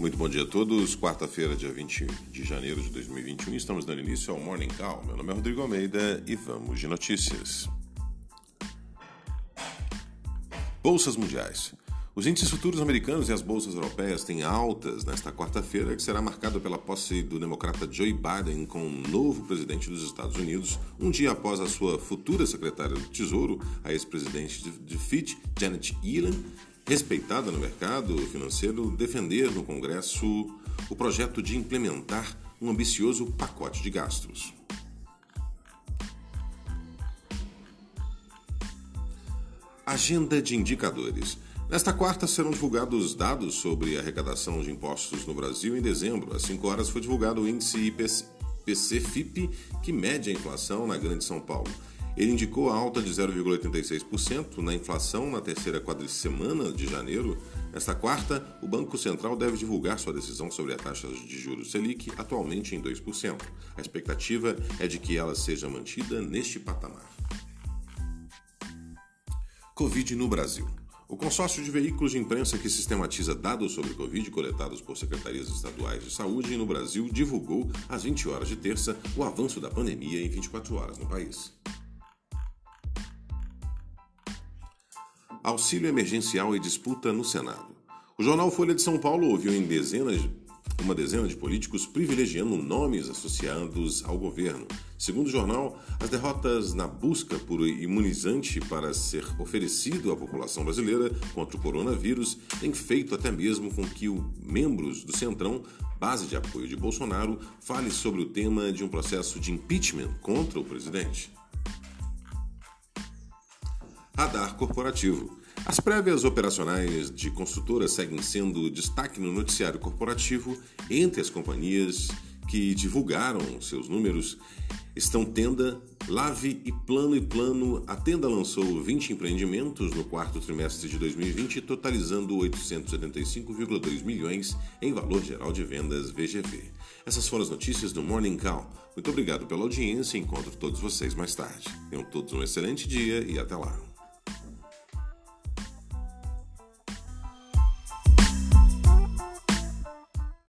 Muito bom dia a todos. Quarta-feira, dia 20 de janeiro de 2021, estamos dando início ao Morning Call. Meu nome é Rodrigo Almeida e vamos de notícias. Bolsas mundiais. Os índices futuros americanos e as bolsas europeias têm altas nesta quarta-feira, que será marcada pela posse do democrata Joe Biden como novo presidente dos Estados Unidos, um dia após a sua futura secretária do Tesouro, a ex-presidente de Fitch, Janet Yellen, respeitada no mercado financeiro, defender no Congresso o projeto de implementar um ambicioso pacote de gastos. Agenda de indicadores. Nesta quarta serão divulgados dados sobre a arrecadação de impostos no Brasil em dezembro. Às 5 horas foi divulgado o índice IPC-FIP, que mede a inflação na Grande São Paulo. Ele indicou a alta de 0,86% na inflação na terceira quadricemana de janeiro. Nesta quarta, o Banco Central deve divulgar sua decisão sobre a taxa de juros Selic, atualmente em 2%. A expectativa é de que ela seja mantida neste patamar. Covid no Brasil. O consórcio de veículos de imprensa que sistematiza dados sobre Covid coletados por secretarias estaduais de saúde no Brasil divulgou, às 20 horas de terça, o avanço da pandemia em 24 horas no país. Auxílio emergencial e disputa no Senado. O jornal Folha de São Paulo ouviu em dezenas, uma dezena de políticos privilegiando nomes associados ao governo. Segundo o jornal, as derrotas na busca por imunizante para ser oferecido à população brasileira contra o coronavírus têm feito até mesmo com que os membros do Centrão, base de apoio de Bolsonaro, fale sobre o tema de um processo de impeachment contra o presidente. Radar corporativo. As prévias operacionais de construtoras seguem sendo destaque no noticiário corporativo entre as companhias que divulgaram seus números estão Tenda, Lave e Plano e Plano. A Tenda lançou 20 empreendimentos no quarto trimestre de 2020, totalizando 875,2 milhões em valor geral de vendas VGV. Essas foram as notícias do Morning Call. Muito obrigado pela audiência encontro todos vocês mais tarde. Tenham todos um excelente dia e até lá.